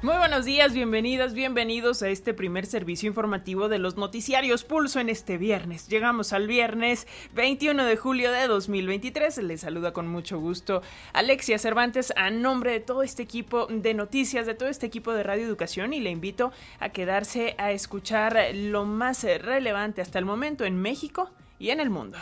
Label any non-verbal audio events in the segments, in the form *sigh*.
Muy buenos días, bienvenidas, bienvenidos a este primer servicio informativo de los noticiarios Pulso en este viernes. Llegamos al viernes 21 de julio de 2023. Les saluda con mucho gusto Alexia Cervantes a nombre de todo este equipo de noticias, de todo este equipo de Radio Educación y le invito a quedarse a escuchar lo más relevante hasta el momento en México y en el mundo.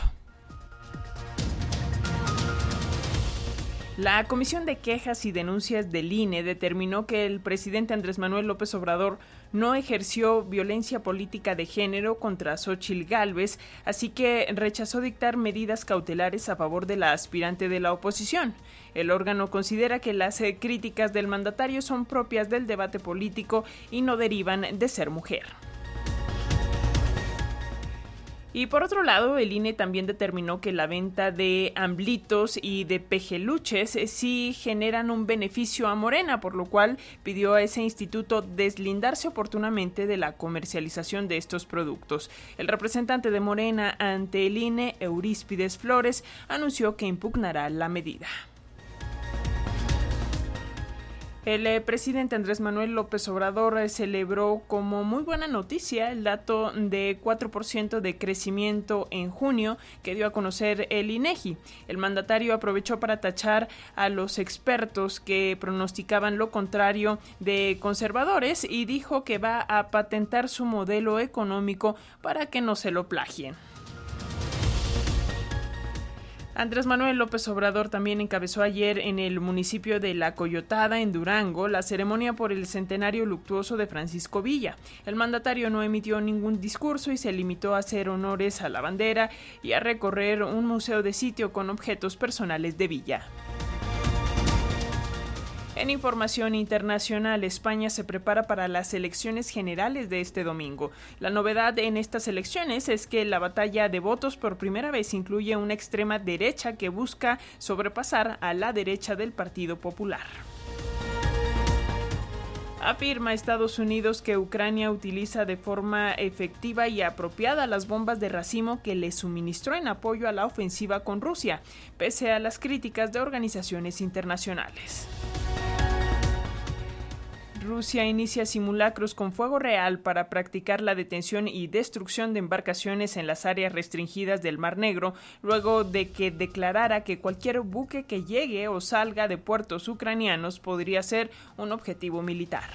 La Comisión de Quejas y Denuncias del INE determinó que el presidente Andrés Manuel López Obrador no ejerció violencia política de género contra Xochil Gálvez, así que rechazó dictar medidas cautelares a favor de la aspirante de la oposición. El órgano considera que las eh, críticas del mandatario son propias del debate político y no derivan de ser mujer. Y por otro lado, el INE también determinó que la venta de amblitos y de pejeluches eh, sí generan un beneficio a Morena, por lo cual pidió a ese instituto deslindarse oportunamente de la comercialización de estos productos. El representante de Morena ante el INE, Euríspides Flores, anunció que impugnará la medida. El eh, presidente Andrés Manuel López Obrador eh, celebró como muy buena noticia el dato de 4% de crecimiento en junio que dio a conocer el INEGI. El mandatario aprovechó para tachar a los expertos que pronosticaban lo contrario de conservadores y dijo que va a patentar su modelo económico para que no se lo plagien. Andrés Manuel López Obrador también encabezó ayer en el municipio de La Coyotada, en Durango, la ceremonia por el centenario luctuoso de Francisco Villa. El mandatario no emitió ningún discurso y se limitó a hacer honores a la bandera y a recorrer un museo de sitio con objetos personales de Villa. En información internacional, España se prepara para las elecciones generales de este domingo. La novedad en estas elecciones es que la batalla de votos por primera vez incluye una extrema derecha que busca sobrepasar a la derecha del Partido Popular. Afirma Estados Unidos que Ucrania utiliza de forma efectiva y apropiada las bombas de racimo que le suministró en apoyo a la ofensiva con Rusia, pese a las críticas de organizaciones internacionales. Rusia inicia simulacros con fuego real para practicar la detención y destrucción de embarcaciones en las áreas restringidas del Mar Negro, luego de que declarara que cualquier buque que llegue o salga de puertos ucranianos podría ser un objetivo militar.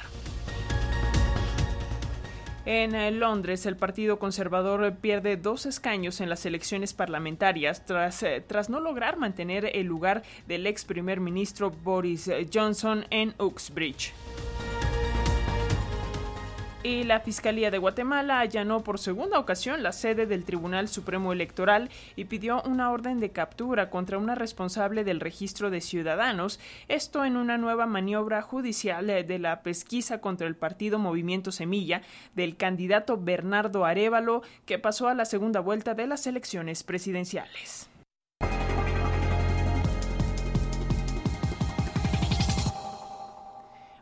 En eh, Londres, el Partido Conservador pierde dos escaños en las elecciones parlamentarias tras, eh, tras no lograr mantener el lugar del ex primer ministro Boris Johnson en Uxbridge y la Fiscalía de Guatemala allanó por segunda ocasión la sede del Tribunal Supremo Electoral y pidió una orden de captura contra una responsable del registro de ciudadanos, esto en una nueva maniobra judicial de la pesquisa contra el partido Movimiento Semilla del candidato Bernardo Arevalo, que pasó a la segunda vuelta de las elecciones presidenciales.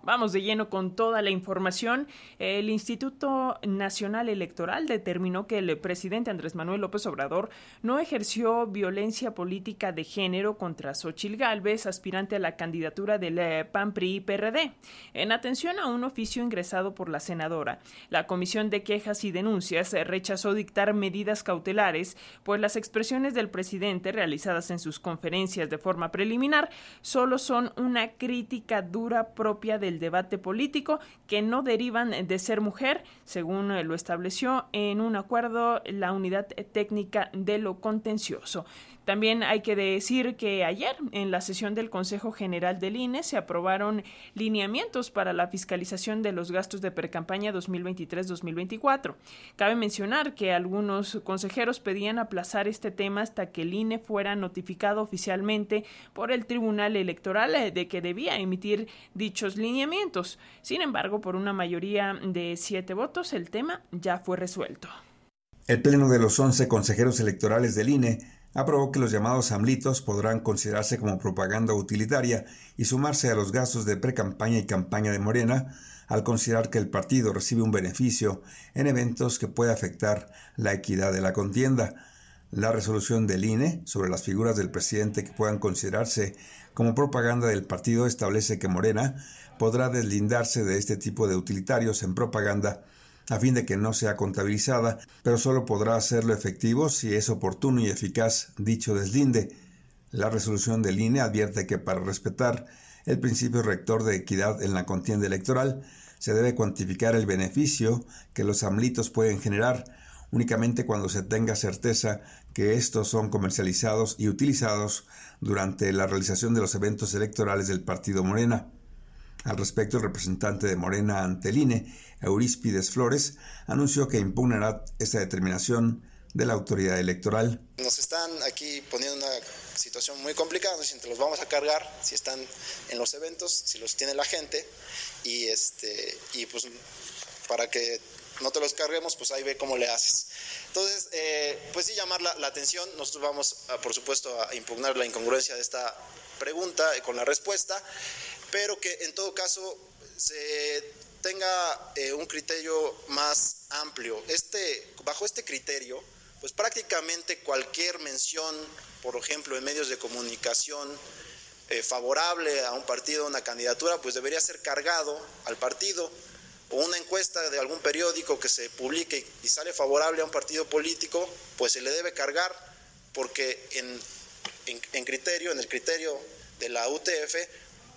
Vamos de lleno con toda la información. El Instituto Nacional Electoral determinó que el presidente Andrés Manuel López Obrador no ejerció violencia política de género contra Xochil Gálvez, aspirante a la candidatura del eh, PAN PRI PRD. En atención a un oficio ingresado por la senadora, la Comisión de Quejas y Denuncias rechazó dictar medidas cautelares, pues las expresiones del presidente realizadas en sus conferencias de forma preliminar solo son una crítica dura propia del debate político que no derivan de ser mujer, según lo estableció en un acuerdo la unidad técnica de lo contencioso. También hay que decir que ayer en la sesión del Consejo General del INE se aprobaron lineamientos para la fiscalización de los gastos de precampaña 2023-2024. Cabe mencionar que algunos consejeros pedían aplazar este tema hasta que el INE fuera notificado oficialmente por el Tribunal Electoral eh, de que debía emitir dichos lineamientos. Sin embargo, por una mayoría de siete votos, el tema ya fue resuelto. El Pleno de los 11 consejeros electorales del INE aprobó que los llamados AMLITOS podrán considerarse como propaganda utilitaria y sumarse a los gastos de precampaña y campaña de Morena al considerar que el partido recibe un beneficio en eventos que puede afectar la equidad de la contienda. La resolución del INE sobre las figuras del presidente que puedan considerarse como propaganda del partido establece que Morena podrá deslindarse de este tipo de utilitarios en propaganda a fin de que no sea contabilizada, pero solo podrá hacerlo efectivo si es oportuno y eficaz dicho deslinde. La resolución del INE advierte que para respetar el principio rector de equidad en la contienda electoral, se debe cuantificar el beneficio que los amlitos pueden generar únicamente cuando se tenga certeza que estos son comercializados y utilizados durante la realización de los eventos electorales del partido Morena. Al respecto, el representante de Morena ante el INE, Flores, anunció que impugnará esta determinación de la autoridad electoral. Nos están aquí poniendo una situación muy complicada, si los vamos a cargar, si están en los eventos, si los tiene la gente, y, este, y pues para que no te los carguemos, pues ahí ve cómo le haces. Entonces, eh, pues sí llamar la, atención, nosotros vamos, por supuesto, a impugnar la incongruencia de esta pregunta con la respuesta, pero que en todo caso se tenga eh, un criterio más amplio. Este, bajo este criterio, pues prácticamente cualquier mención, por ejemplo, en medios de comunicación eh, favorable a un partido, una candidatura, pues debería ser cargado al partido o una encuesta de algún periódico que se publique y sale favorable a un partido político, pues se le debe cargar porque en, en, criterio, en el criterio de la UTF,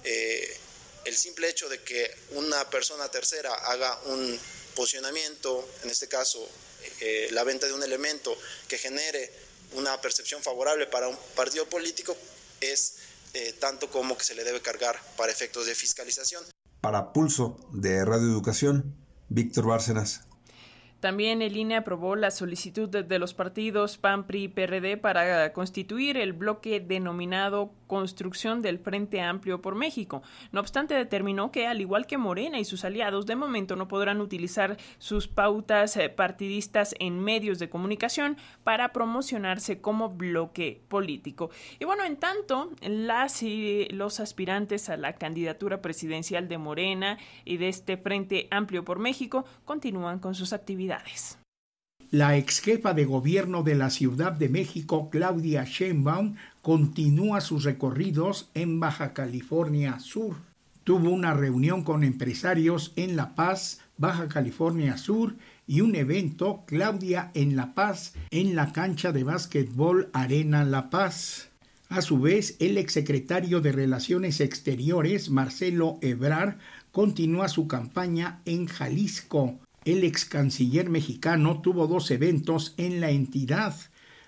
eh, el simple hecho de que una persona tercera haga un posicionamiento, en este caso eh, la venta de un elemento que genere una percepción favorable para un partido político, es eh, tanto como que se le debe cargar para efectos de fiscalización. Para Pulso de Radio Educación, Víctor Bárcenas. También el INE aprobó la solicitud de los partidos PAN, PRI y PRD para constituir el bloque denominado Construcción del Frente Amplio por México. No obstante, determinó que, al igual que Morena y sus aliados, de momento no podrán utilizar sus pautas eh, partidistas en medios de comunicación para promocionarse como bloque político. Y bueno, en tanto, las y los aspirantes a la candidatura presidencial de Morena y de este Frente Amplio por México continúan con sus actividades la ex jefa de gobierno de la Ciudad de México, Claudia Sheinbaum, continúa sus recorridos en Baja California Sur. Tuvo una reunión con empresarios en La Paz, Baja California Sur, y un evento, Claudia en La Paz, en la cancha de básquetbol Arena La Paz. A su vez, el exsecretario de Relaciones Exteriores, Marcelo Ebrar, continúa su campaña en Jalisco, el ex canciller mexicano tuvo dos eventos en la entidad.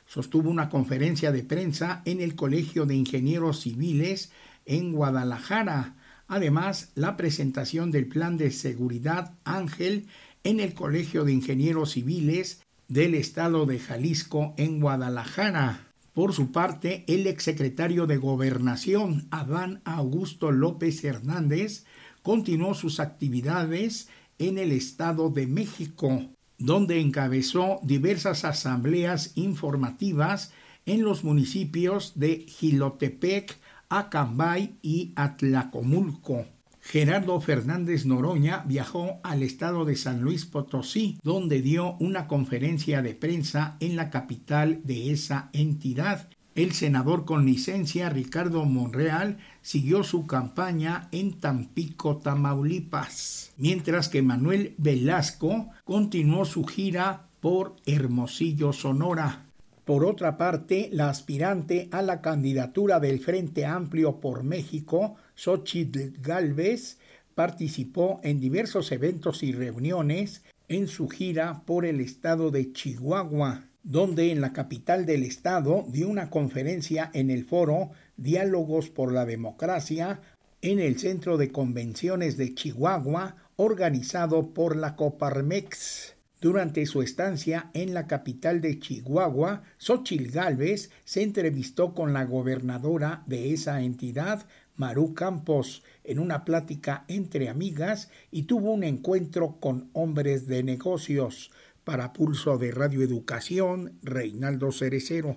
Sostuvo una conferencia de prensa en el Colegio de Ingenieros Civiles en Guadalajara. Además, la presentación del Plan de Seguridad Ángel en el Colegio de Ingenieros Civiles del Estado de Jalisco en Guadalajara. Por su parte, el exsecretario de Gobernación, Adán Augusto López Hernández, continuó sus actividades en el Estado de México, donde encabezó diversas asambleas informativas en los municipios de Gilotepec, Acambay y Atlacomulco. Gerardo Fernández Noroña viajó al estado de San Luis Potosí, donde dio una conferencia de prensa en la capital de esa entidad el senador con licencia Ricardo Monreal siguió su campaña en Tampico, Tamaulipas, mientras que Manuel Velasco continuó su gira por Hermosillo, Sonora. Por otra parte, la aspirante a la candidatura del Frente Amplio por México, Xochitl Galvez, participó en diversos eventos y reuniones en su gira por el estado de Chihuahua donde en la capital del estado dio una conferencia en el foro Diálogos por la Democracia en el Centro de Convenciones de Chihuahua, organizado por la Coparmex. Durante su estancia en la capital de Chihuahua, Xochil Gálvez se entrevistó con la gobernadora de esa entidad, Maru Campos, en una plática entre amigas y tuvo un encuentro con hombres de negocios. Para Pulso de Radio Educación, Reinaldo Cerecero.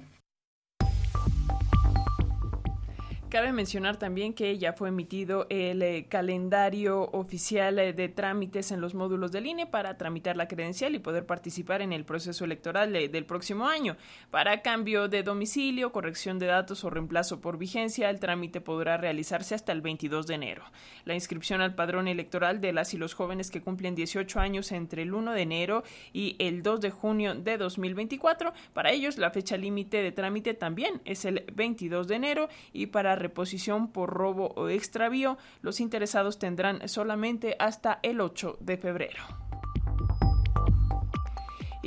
Cabe mencionar también que ya fue emitido el eh, calendario oficial eh, de trámites en los módulos del INE para tramitar la credencial y poder participar en el proceso electoral del próximo año. Para cambio de domicilio, corrección de datos o reemplazo por vigencia, el trámite podrá realizarse hasta el 22 de enero. La inscripción al padrón electoral de las y los jóvenes que cumplen 18 años entre el 1 de enero y el 2 de junio de 2024, para ellos la fecha límite de trámite también es el 22 de enero y para reposición por robo o extravío, los interesados tendrán solamente hasta el 8 de febrero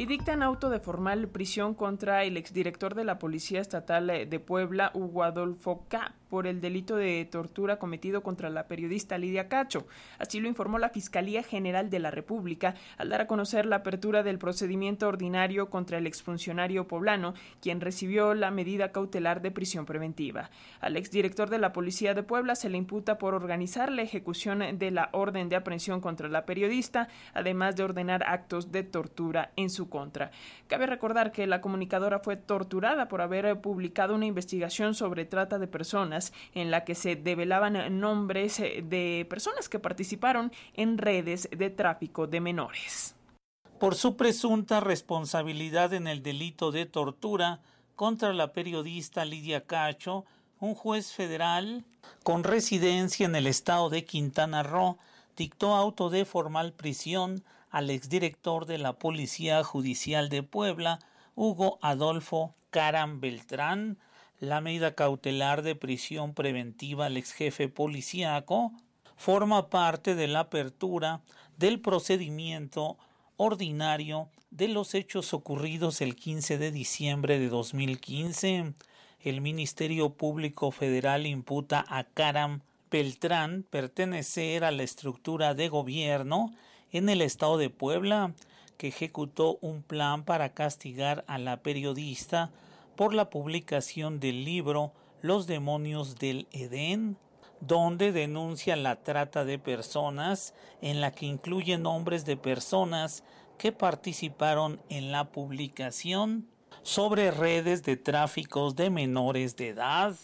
y dictan auto de formal prisión contra el exdirector de la Policía Estatal de Puebla, Hugo Adolfo K por el delito de tortura cometido contra la periodista Lidia Cacho. Así lo informó la Fiscalía General de la República al dar a conocer la apertura del procedimiento ordinario contra el exfuncionario poblano, quien recibió la medida cautelar de prisión preventiva. Al exdirector de la Policía de Puebla se le imputa por organizar la ejecución de la orden de aprehensión contra la periodista, además de ordenar actos de tortura en su contra. Cabe recordar que la comunicadora fue torturada por haber publicado una investigación sobre trata de personas en la que se develaban nombres eh, de personas que participaron en redes de tráfico de menores. Por su presunta responsabilidad en el delito de tortura contra la periodista Lidia Cacho, un juez federal con residencia en el estado de Quintana Roo dictó auto de formal prisión al exdirector de la Policía Judicial de Puebla, Hugo Adolfo Caram Beltrán, la medida cautelar de prisión preventiva al ex jefe policíaco forma parte de la apertura del procedimiento ordinario de los hechos ocurridos el 15 de diciembre de 2015. El Ministerio Público Federal imputa a Karam Beltrán pertenecer a la estructura de gobierno en el estado de Puebla que ejecutó un plan para castigar a la periodista por la publicación del libro Los demonios del Edén, donde denuncia la trata de personas, en la que incluye nombres de personas que participaron en la publicación sobre redes de tráficos de menores de edad.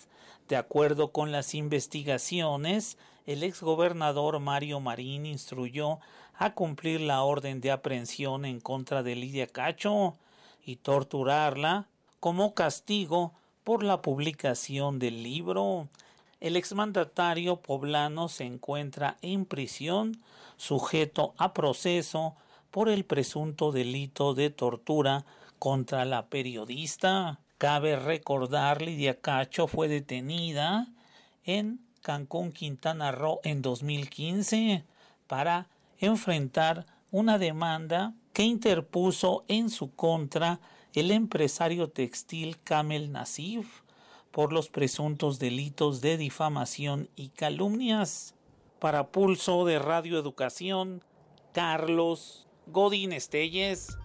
De acuerdo con las investigaciones, el exgobernador Mario Marín instruyó a cumplir la orden de aprehensión en contra de Lidia Cacho y torturarla como castigo por la publicación del libro. El exmandatario poblano se encuentra en prisión, sujeto a proceso por el presunto delito de tortura contra la periodista. Cabe recordar, Lidia Cacho fue detenida en Cancún, Quintana Roo en 2015 para enfrentar una demanda que interpuso en su contra el empresario textil Kamel Nasif por los presuntos delitos de difamación y calumnias. Para Pulso de Radio Educación, Carlos Godín Estelles.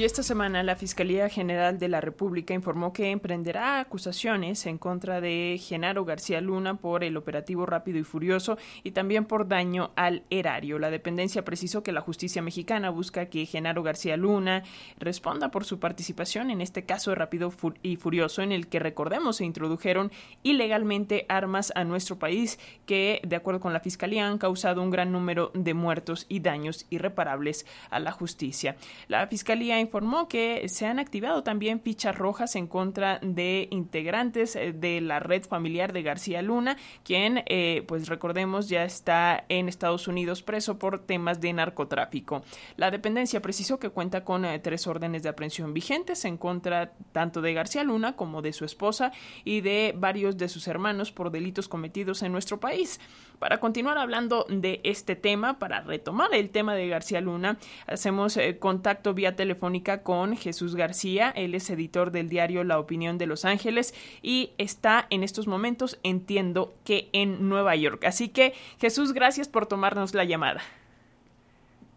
Y esta semana la Fiscalía General de la República informó que emprenderá acusaciones en contra de Genaro García Luna por el operativo rápido y furioso y también por daño al erario. La dependencia precisó que la justicia mexicana busca que Genaro García Luna responda por su participación en este caso rápido y furioso en el que recordemos se introdujeron ilegalmente armas a nuestro país que de acuerdo con la Fiscalía han causado un gran número de muertos y daños irreparables a la justicia. La Fiscalía informó que se han activado también fichas rojas en contra de integrantes eh, de la red familiar de García Luna, quien, eh, pues recordemos, ya está en Estados Unidos preso por temas de narcotráfico. La dependencia precisó que cuenta con eh, tres órdenes de aprehensión vigentes en contra tanto de García Luna como de su esposa y de varios de sus hermanos por delitos cometidos en nuestro país. Para continuar hablando de este tema, para retomar el tema de García Luna, hacemos contacto vía telefónica con Jesús García. Él es editor del diario La Opinión de Los Ángeles y está en estos momentos, entiendo que en Nueva York. Así que Jesús, gracias por tomarnos la llamada.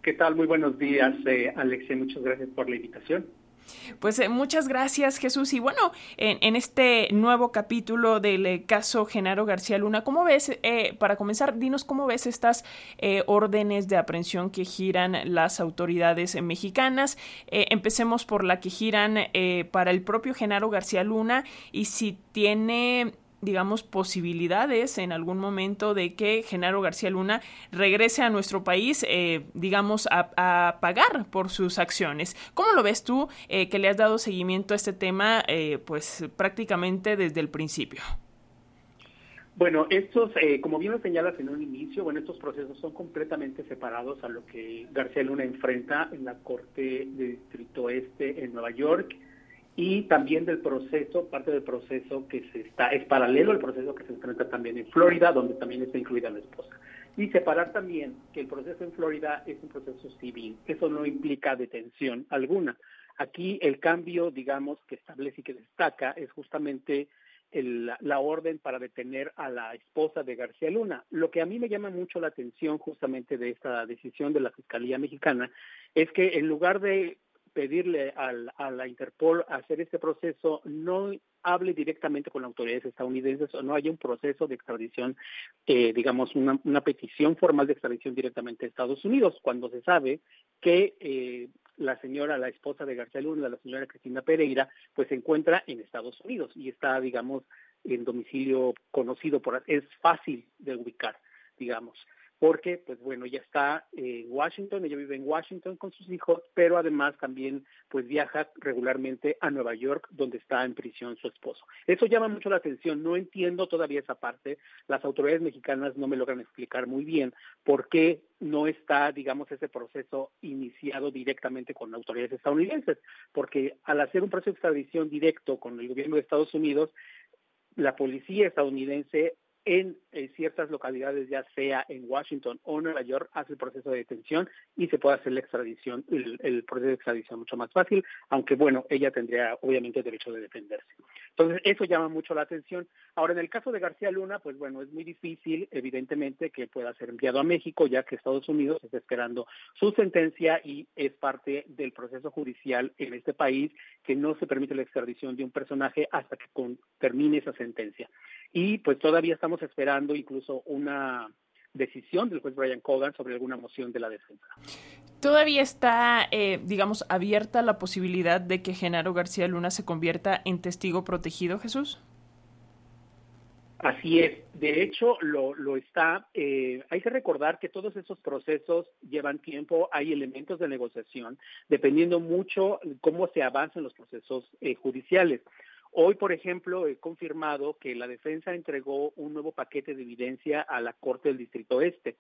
¿Qué tal? Muy buenos días, eh. Muchas gracias por la invitación. Pues eh, muchas gracias Jesús y bueno, en, este nuevo capítulo del eh, caso Genaro García Luna, ¿cómo ves, eh, para comenzar, dinos cómo ves estas órdenes de aprehensión que giran las autoridades mexicanas? empecemos por la que giran para el propio Genaro García Luna y si tiene digamos, posibilidades en algún momento de que Genaro García Luna regrese a nuestro país, eh, digamos, a, pagar por sus acciones. ¿Cómo lo ves tú eh, que le has dado seguimiento a este tema, eh, pues prácticamente desde el principio? Bueno, estos, como bien lo señalas en un inicio, bueno, estos procesos son completamente separados a lo que García Luna enfrenta en la Corte de Distrito Este en Nueva York y también del proceso, parte del proceso que se está, es paralelo al proceso que se enfrenta también en Florida, donde también está incluida la esposa. Y separar también que el proceso en Florida es un proceso civil, eso no implica detención alguna. Aquí el cambio, digamos, que establece y que destaca es justamente la orden para detener a la esposa de García Luna. Lo que a mí me llama mucho la atención justamente de esta decisión de la Fiscalía Mexicana es que en lugar de pedirle al, a la Interpol hacer este proceso no hable directamente con las autoridades estadounidenses o no haya un proceso de extradición, eh, digamos, una, una, petición formal de extradición directamente a Estados Unidos, cuando se sabe que eh, la señora, la esposa de García Luna, la señora Cristina Pereira, pues se encuentra en Estados Unidos y está, digamos, en domicilio conocido por, es fácil de ubicar, digamos porque, pues bueno, ya está en Washington, ella vive en Washington con sus hijos, pero además también, pues viaja regularmente a Nueva York, donde está en prisión su esposo. Eso llama mucho la atención, no entiendo todavía esa parte, las autoridades mexicanas no me logran explicar muy bien por qué no está, digamos, ese proceso iniciado directamente con autoridades estadounidenses, porque al hacer un proceso de extradición directo con el gobierno de Estados Unidos, la policía estadounidense en, ciertas localidades, ya sea en Washington o Nueva York, hace el proceso de detención y se puede hacer la extradición, el, proceso de extradición mucho más fácil, aunque bueno, ella tendría obviamente el derecho de defenderse. Entonces, eso llama mucho la atención. Ahora, en el caso de García Luna, pues bueno, es muy difícil, evidentemente, que pueda ser enviado a México, ya que Estados Unidos está esperando su sentencia y es parte del proceso judicial en este país que no se permite la extradición de un personaje hasta que termine esa sentencia. Y pues todavía estamos esperando incluso una decisión del juez Brian Cogan sobre alguna moción de la defensa. Todavía está, eh, digamos, abierta la posibilidad de que Genaro García Luna se convierta en testigo protegido, Jesús. Así es. De hecho, lo, lo está. Eh, hay que recordar que todos esos procesos llevan tiempo. Hay elementos de negociación, dependiendo mucho cómo se avanzan los procesos eh, judiciales. Hoy, por ejemplo, he confirmado que la defensa entregó un nuevo paquete de evidencia a la Corte del Distrito Este.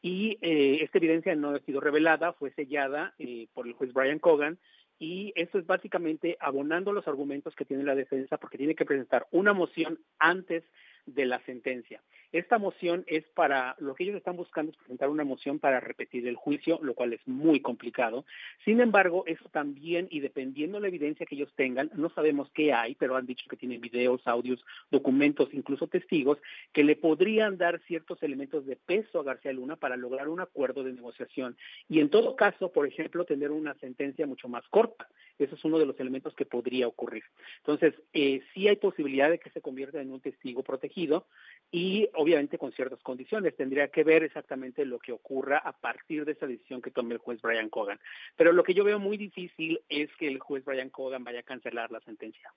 Y eh, esta evidencia no ha sido revelada, fue sellada eh, por el juez Brian Cogan, y eso es básicamente abonando los argumentos que tiene la defensa porque tiene que presentar una moción antes de la sentencia. Esta moción es para, lo que ellos están buscando es presentar una moción para repetir el juicio, lo cual es muy complicado. Sin embargo, eso también, y dependiendo de la evidencia que ellos tengan, no sabemos qué hay, pero han dicho que tienen videos, audios, documentos, incluso testigos, que le podrían dar ciertos elementos de peso a García Luna para lograr un acuerdo de negociación. Y en todo caso, por ejemplo, tener una sentencia mucho más corta. Eso es uno de los elementos que podría ocurrir. Entonces, eh, sí hay posibilidad de que se convierta en un testigo protegido y obviamente con ciertas condiciones. Tendría que ver exactamente lo que ocurra a partir de esa decisión que tome el juez Brian Cogan. Pero lo que yo veo muy difícil es que el juez Brian Cogan vaya a cancelar la sentencia.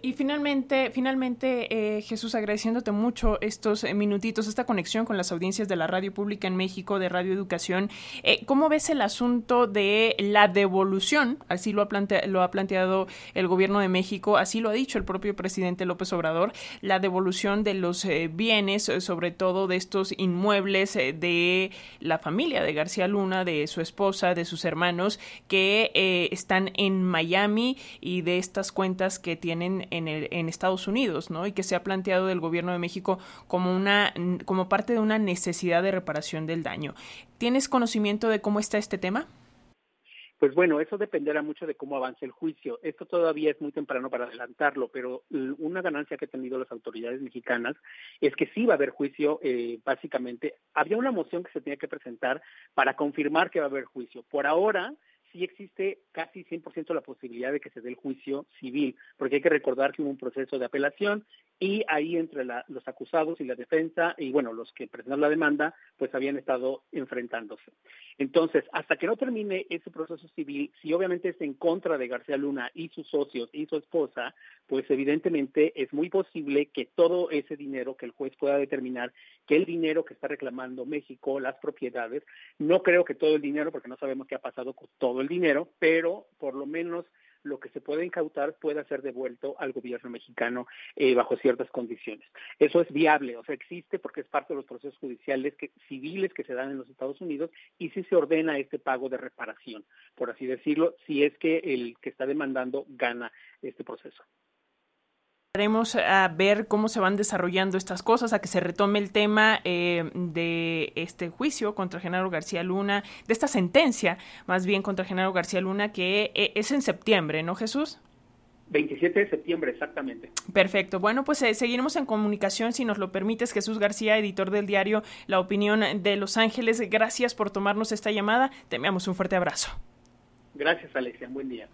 Y finalmente, finalmente eh, Jesús, agradeciéndote mucho estos eh, minutitos, esta conexión con las audiencias de la radio pública en México, de Radio Educación, eh, ¿cómo ves el asunto de la devolución? Así lo ha, lo ha planteado el gobierno de México, así lo ha dicho el propio presidente López Obrador, la devolución de los bienes, sobre todo de estos inmuebles de la familia de García Luna, de su esposa, de sus hermanos, que están en Miami y de estas cuentas que tienen en, Estados Unidos, ¿no? Y que se ha planteado del gobierno de México como una como parte de una necesidad de reparación del daño. ¿Tienes conocimiento de cómo está este tema? Pues bueno, eso dependerá mucho de cómo avance el juicio. Esto todavía es muy temprano para adelantarlo, pero una ganancia que han tenido las autoridades mexicanas es que sí va a haber juicio, eh, básicamente. Había una moción que se tenía que presentar para confirmar que va a haber juicio. Por ahora, sí existe casi 100% la posibilidad de que se dé el juicio civil, porque hay que recordar que hubo un proceso de apelación y ahí entre los acusados y la defensa y bueno, los que presentaron la demanda, pues habían estado enfrentándose. Entonces, hasta que no termine ese proceso civil, si obviamente es en contra de García Luna y sus socios y su esposa, pues evidentemente es muy posible que todo ese dinero que el juez pueda determinar que el dinero que está reclamando México, las propiedades, no creo que todo el dinero, porque no sabemos qué ha pasado con todo el dinero, pero por lo menos lo que se puede incautar pueda ser devuelto al gobierno mexicano eh, bajo ciertas condiciones. Eso es viable, o sea, existe porque es parte de los procesos judiciales que, civiles que se dan en los Estados Unidos y si se ordena este pago de reparación, por así decirlo, si es que el que está demandando gana este proceso. Estaremos a ver cómo se van desarrollando estas cosas, a que se retome el tema eh, de este juicio contra Genaro García Luna, de esta sentencia más bien contra Genaro García Luna, que eh, es en septiembre, ¿no, Jesús? 27 de septiembre, exactamente. Perfecto. Bueno, pues eh, seguiremos en comunicación, si nos lo permites, Jesús García, editor del diario La Opinión de Los Ángeles. Gracias por tomarnos esta llamada. Te enviamos un fuerte abrazo. Gracias, Alexia. Buen día.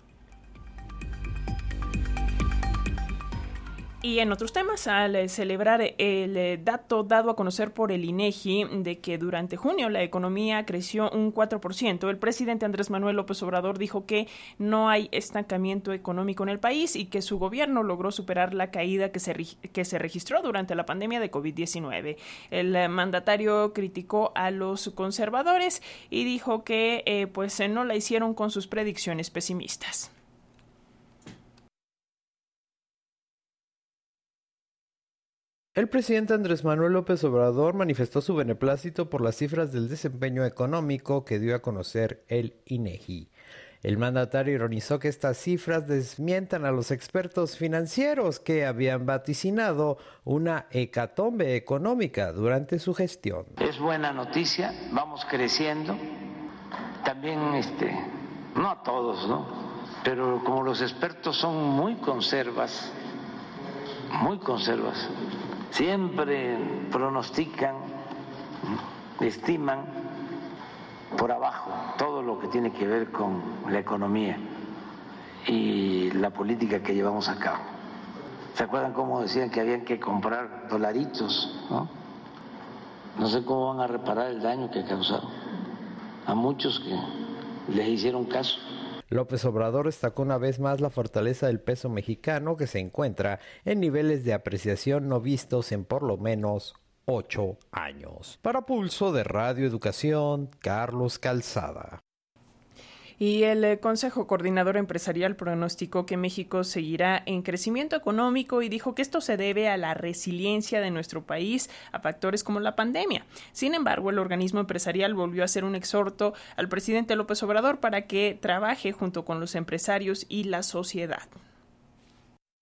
Y en otros temas, al eh, celebrar el eh, dato dado a conocer por el INEGI de que durante junio la economía creció un 4%, el presidente Andrés Manuel López Obrador dijo que no hay estancamiento económico en el país y que su gobierno logró superar la caída que se, que se registró durante la pandemia de COVID-19. El eh, mandatario criticó a los conservadores y dijo que pues no la hicieron con sus predicciones pesimistas. El presidente Andrés Manuel López Obrador manifestó su beneplácito por las cifras del desempeño económico que dio a conocer el INEGI. El mandatario ironizó que estas cifras desmientan a los expertos financieros que habían vaticinado una hecatombe económica durante su gestión. Es buena noticia, vamos creciendo. También, este, no a todos, ¿no? Pero como los expertos son muy conservas, muy conservas, siempre pronostican, estiman por abajo todo lo que tiene que ver con la economía y la política que llevamos a cabo. ¿Se acuerdan cómo decían que habían que comprar dolaritos? No, no sé cómo van a reparar el daño que causaron a muchos que les hicieron caso. López Obrador destacó una vez más la fortaleza del peso mexicano que se encuentra en niveles de apreciación no vistos en por lo menos ocho años. Para Pulso de Radio Educación, Carlos Calzada. Y el eh, Consejo Coordinador Empresarial pronosticó que México seguirá en crecimiento económico y dijo que esto se debe a la resiliencia de nuestro país a factores como la pandemia. Sin embargo, el organismo empresarial volvió a hacer un exhorto al presidente López Obrador para que trabaje junto con los empresarios y la sociedad.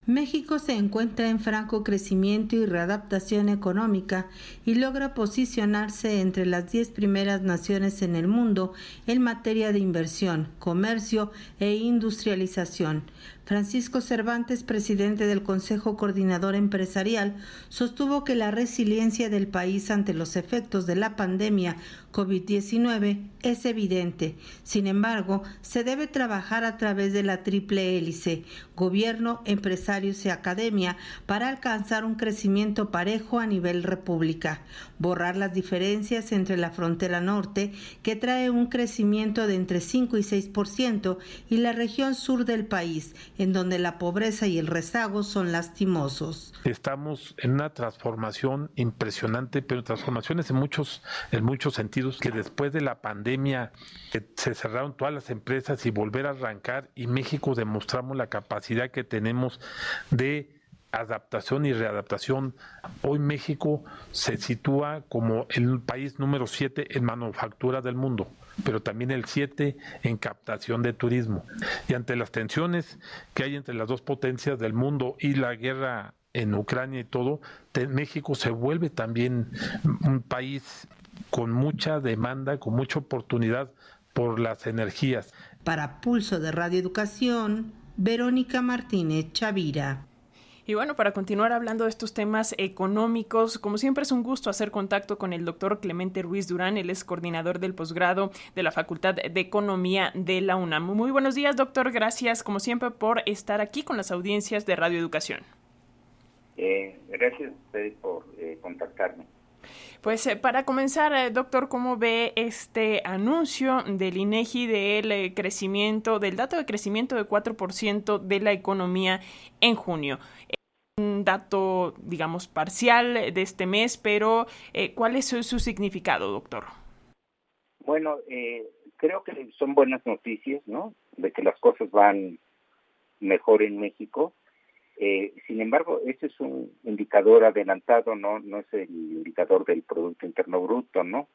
México se encuentra en franco crecimiento y readaptación económica y logra posicionarse entre las diez primeras naciones en el mundo en materia de inversión, comercio e industrialización. Francisco Cervantes, presidente del Consejo Coordinador Empresarial, sostuvo que la resiliencia del país ante los efectos de la pandemia COVID-19 es evidente. Sin embargo, se debe trabajar a través de la triple hélice, gobierno, empresarios y academia, para alcanzar un crecimiento parejo a nivel república, borrar las diferencias entre la frontera norte, que trae un crecimiento de entre 5 y 6%, y la región sur del país, en donde la pobreza y el rezago son lastimosos. Estamos en una transformación impresionante, pero transformaciones en muchos, en muchos sentidos, que después de la pandemia que se cerraron todas las empresas y volver a arrancar, y México demostramos la capacidad que tenemos de adaptación y readaptación. Hoy México se sitúa como el país número 7 en manufactura del mundo pero también el 7 en captación de turismo. Y ante las tensiones que hay entre las dos potencias del mundo y la guerra en Ucrania y todo, México se vuelve también un país con mucha demanda, con mucha oportunidad por las energías. Para Pulso de Radio Educación, Verónica Martínez Chavira. Y bueno, para continuar hablando de estos temas económicos, como siempre es un gusto hacer contacto con el doctor Clemente Ruiz Durán, él es coordinador del posgrado de la Facultad de Economía de la UNAM. Muy buenos días, doctor. Gracias, como siempre, por estar aquí con las audiencias de Radio Educación. Eh, gracias a ustedes por eh, contactarme. Pues eh, para comenzar, doctor, ¿cómo ve este anuncio del INEGI del crecimiento, del dato de crecimiento de 4% de la economía en junio? Dato, digamos, parcial de este mes, pero eh, ¿cuál es su, significado, doctor? Bueno, eh, creo que son buenas noticias, ¿no? De que las cosas van mejor en México. Eh, sin embargo, ese es un indicador adelantado, ¿no? No es el indicador del Producto Interno Bruto, ¿no?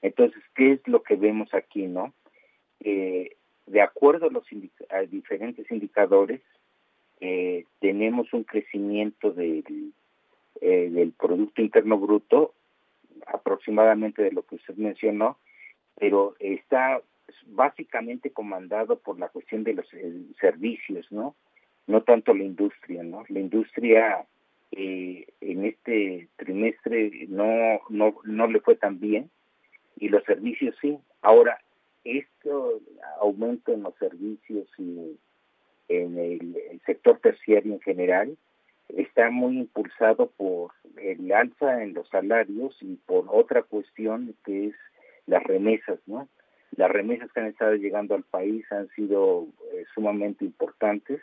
Entonces, ¿qué es lo que vemos aquí, no? de acuerdo a los a diferentes indicadores, eh, tenemos un crecimiento del, eh, del Producto Interno Bruto aproximadamente de lo que usted mencionó, pero está básicamente comandado por la cuestión de los eh, servicios, ¿no? No tanto la industria, ¿no? La industria eh, en este trimestre no, no, no le fue tan bien y los servicios sí. Ahora, esto aumento en los servicios y en el, sector terciario en general está muy impulsado por el alza en los salarios y por otra cuestión que es las remesas, ¿no? Las remesas que han estado llegando al país han sido eh, sumamente importantes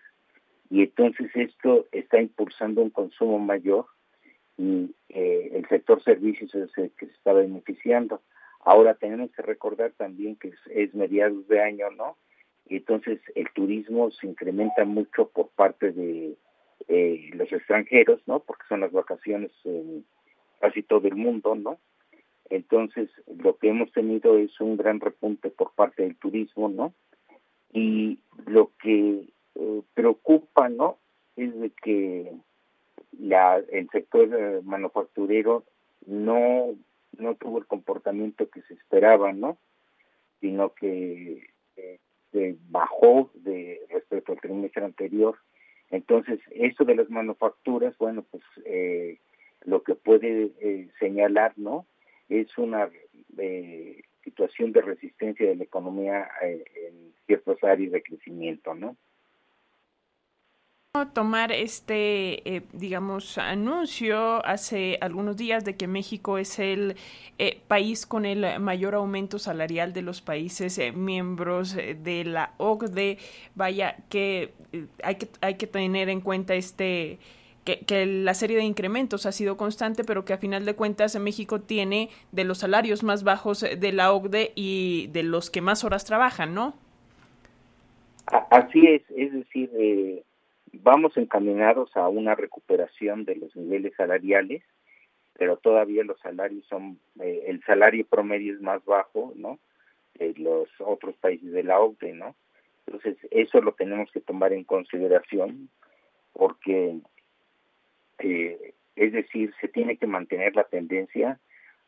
y entonces esto está impulsando un consumo mayor y eh, el sector servicios es el que se está beneficiando. Ahora tenemos que recordar también que es, es mediados de año, ¿no? Y entonces el turismo se incrementa mucho por parte de eh, los extranjeros, ¿no? Porque son las vacaciones en casi todo el mundo, ¿no? Entonces, lo que hemos tenido es un gran repunte por parte del turismo, ¿no? Y lo que eh, preocupa, ¿no? Es de que la, el sector eh, manufacturero no, no tuvo el comportamiento que se esperaba, ¿no? Sino que bajó de respecto al trimestre anterior. Entonces, eso de las manufacturas, bueno, pues eh, lo que puede eh, señalar, ¿no? Es una eh, situación de resistencia de la economía en ciertas áreas de crecimiento, ¿no? Tomar este, eh, digamos, anuncio hace algunos días de que México es el eh, país con el mayor aumento salarial de los países eh, miembros de la OCDE. Vaya, que hay que hay que tener en cuenta este que, la serie de incrementos ha sido constante, pero que a final de cuentas México tiene de los salarios más bajos de la OCDE y de los que más horas trabajan, ¿no? Así es, es decir, vamos encaminados a una recuperación de los niveles salariales, pero todavía los salarios son, eh, el salario promedio es más bajo, ¿no? De los otros países de la OCDE, ¿no? Entonces, eso lo tenemos que tomar en consideración porque, eh, es decir, se tiene que mantener la tendencia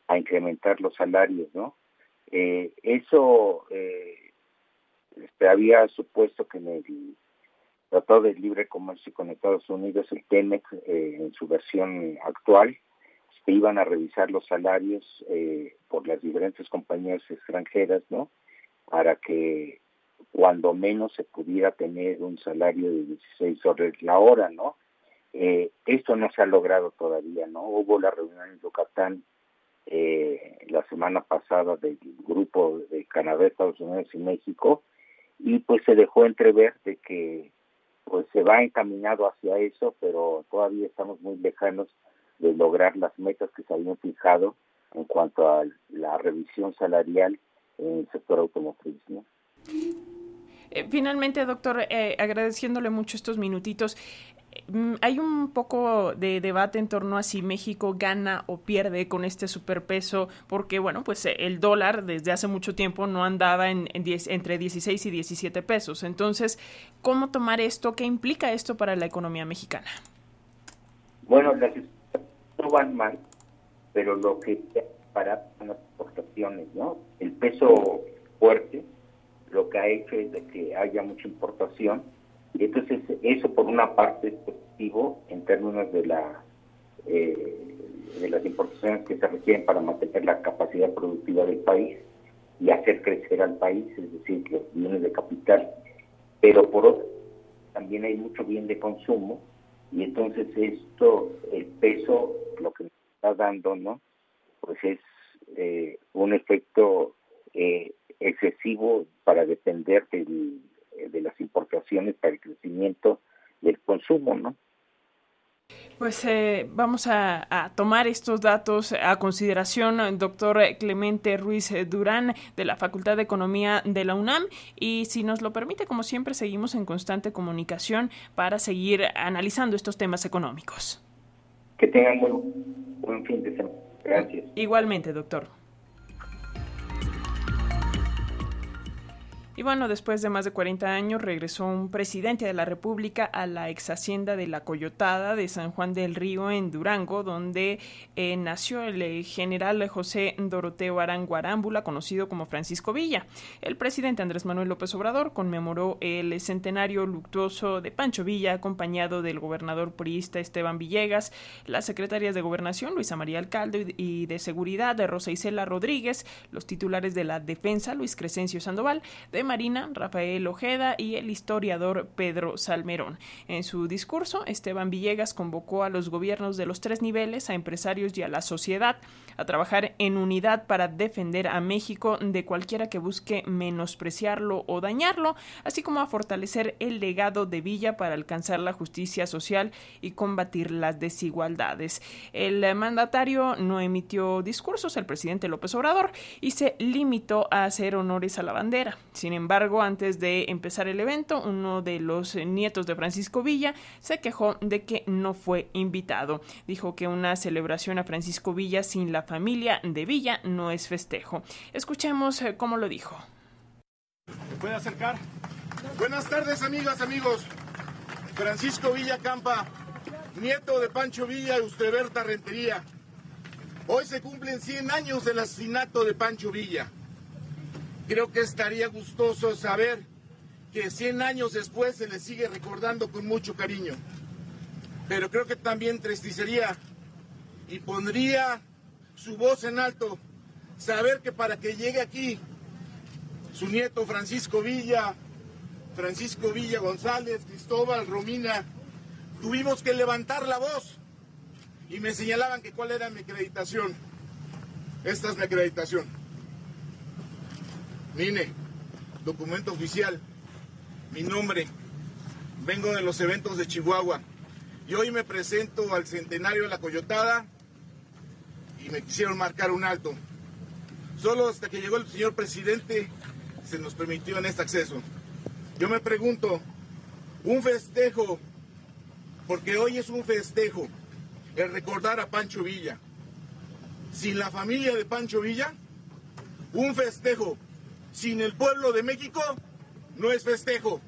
a incrementar los salarios, ¿no? Eh, eso eh, había supuesto que en Tratado de Libre Comercio con Estados Unidos, el TEMEC, eh, en su versión actual, se iban a revisar los salarios eh, por las diferentes compañías extranjeras, ¿no? Para que cuando menos se pudiera tener un salario de 16 horas la hora, ¿no? Eh, esto no se ha logrado todavía, ¿no? Hubo la reunión en Yucatán la semana pasada del grupo de Canadá, Estados Unidos y México, y pues se dejó entrever de que pues se va encaminado hacia eso, pero todavía estamos muy lejanos de lograr las metas que se habían fijado en cuanto a la revisión salarial en el sector automotriz. Eh, finalmente, doctor, eh, agradeciéndole mucho estos minutitos, hay un poco de debate en torno a si México gana o pierde con este superpeso, porque bueno, pues eh, el dólar desde hace mucho tiempo no andaba en, entre 16 y 17 pesos. Entonces, ¿cómo tomar esto? ¿Qué implica esto para la economía mexicana? Bueno, las no van mal, pero lo que para las exportaciones, ¿no? El peso fuerte lo que ha hecho es de que haya mucha importación entonces eso por una parte pues, competitivo en términos de la eh, de las importaciones que se requieren para mantener la capacidad productiva del país y hacer crecer al país, es decir, los bienes de capital. Pero por otro, también hay mucho bien de consumo y entonces esto, el peso, lo que nos está dando, ¿no? Pues es eh, un efecto eh, excesivo para depender de las importaciones para el crecimiento del consumo, ¿no? Pues eh, vamos a, tomar estos datos a consideración, doctor Clemente Ruiz Durán, de la Facultad de Economía de la UNAM. Y si nos lo permite, como siempre, seguimos en constante comunicación para seguir analizando estos temas económicos. Que tengan buen, buen fin de semana. Gracias. Igualmente, doctor. Y bueno, después de más de 40 años regresó un presidente de la República a la ex hacienda de la Coyotada de San Juan del Río en Durango, donde eh, nació el eh, general José Doroteo Aranguarámbula, conocido como Francisco Villa. El presidente Andrés Manuel López Obrador conmemoró el centenario luctuoso de Pancho Villa, acompañado del gobernador priista Esteban Villegas, las secretarias de Gobernación Luisa María Alcalde y de Seguridad de Rosa Isela Rodríguez, los titulares de la Defensa Luis Crescencio Sandoval, de Marina, Rafael Ojeda y el historiador Pedro Salmerón. En su discurso, Esteban Villegas convocó a los gobiernos de los tres niveles, a empresarios y a la sociedad a trabajar en unidad para defender a México de cualquiera que busque menospreciarlo o dañarlo, así como a fortalecer el legado de Villa para alcanzar la justicia social y combatir las desigualdades. El mandatario no emitió discursos, el presidente López Obrador, y se limitó a hacer honores a la bandera. Sin embargo, antes de empezar el evento, uno de los nietos de Francisco Villa se quejó de que no fue invitado. Dijo que una celebración a Francisco Villa sin la familia de Villa no es festejo. Escuchemos eh, cómo lo dijo. ¿Me puede acercar? Buenas tardes, amigas, amigos. Francisco Villa Campa, nieto de Pancho Villa y Usteberta Rentería. Hoy se cumplen 100 años del asesinato de Pancho Villa. Creo que estaría gustoso saber que 100 años después se le sigue recordando con mucho cariño. Pero creo que también tristicería y pondría su voz en alto saber que para que llegue aquí su nieto Francisco Villa, Francisco Villa González, Cristóbal, Romina, tuvimos que levantar la voz. Y me señalaban que cuál era mi acreditación. Esta es mi acreditación. Mine, documento oficial, mi nombre, vengo de los eventos de Chihuahua. Y hoy me presento al centenario de la Coyotada y me quisieron marcar un alto. Solo hasta que llegó el señor presidente se nos permitió en este acceso. Yo me pregunto, un festejo, porque hoy es un festejo, el recordar a Pancho Villa. Sin la familia de Pancho Villa, un festejo sin el pueblo de México no es festejo.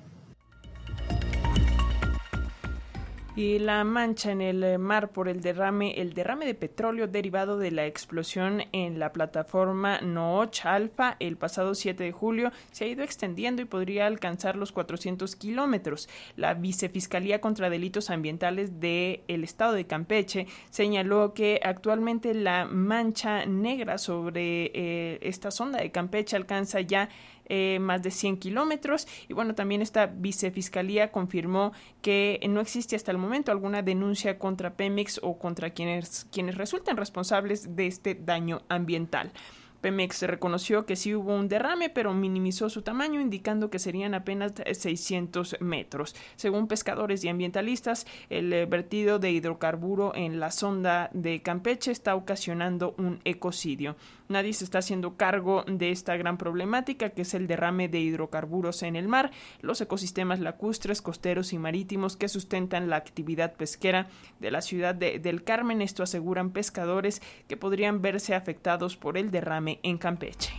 Y la mancha en el mar por el derrame, el derrame de petróleo derivado de la explosión en la plataforma Nooch Alfa el pasado 7 de julio se ha ido extendiendo y podría alcanzar los 400 kilómetros. La Vicefiscalía contra Delitos Ambientales del el estado de Campeche señaló que actualmente la mancha negra sobre eh, esta sonda de Campeche alcanza ya eh, más de 100 kilómetros. Y bueno, también esta vicefiscalía confirmó que no existe hasta el momento alguna denuncia contra Pemex o contra quienes, quienes resulten responsables de este daño ambiental. Pemex reconoció que sí hubo un derrame, pero minimizó su tamaño, indicando que serían apenas 600 metros. Según pescadores y ambientalistas, el eh, vertido de hidrocarburo en la sonda de Campeche está ocasionando un ecocidio. Nadie se está haciendo cargo de esta gran problemática que es el derrame de hidrocarburos en el mar, los ecosistemas lacustres, costeros y marítimos que sustentan la actividad pesquera de la ciudad de, del Carmen. Esto aseguran pescadores que podrían verse afectados por el derrame en Campeche.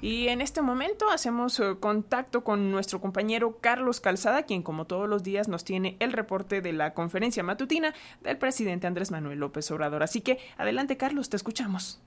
Y en este momento hacemos eh, contacto con nuestro compañero Carlos Calzada, quien como todos los días nos tiene el reporte de la conferencia matutina del presidente Andrés Manuel López Obrador. Así que adelante Carlos, te escuchamos.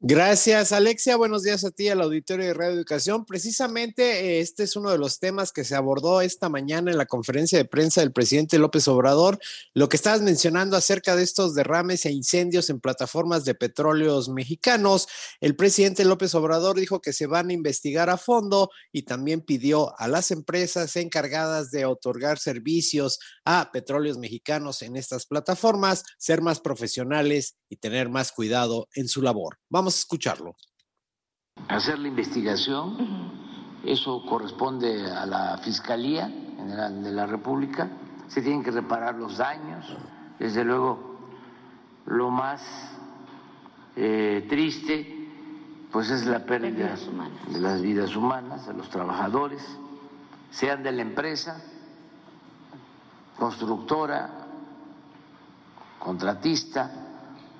Gracias, Alexia. Buenos días a ti, al auditorio de Radio Educación. Precisamente eh, este es uno de los temas que se abordó esta mañana en la conferencia de prensa del presidente López Obrador. Lo que estabas mencionando acerca de estos derrames e incendios en plataformas de petróleos mexicanos. El presidente López Obrador dijo que se van a investigar a fondo y también pidió a las empresas encargadas de otorgar servicios a petróleos mexicanos en estas plataformas ser más profesionales y tener más cuidado en su labor. Vamos a escucharlo. Hacer la investigación, eso corresponde a la Fiscalía General de la República, se tienen que reparar los daños, desde luego lo más eh, triste pues es la pérdida de las vidas humanas, de los trabajadores, sean de la empresa, constructora, contratista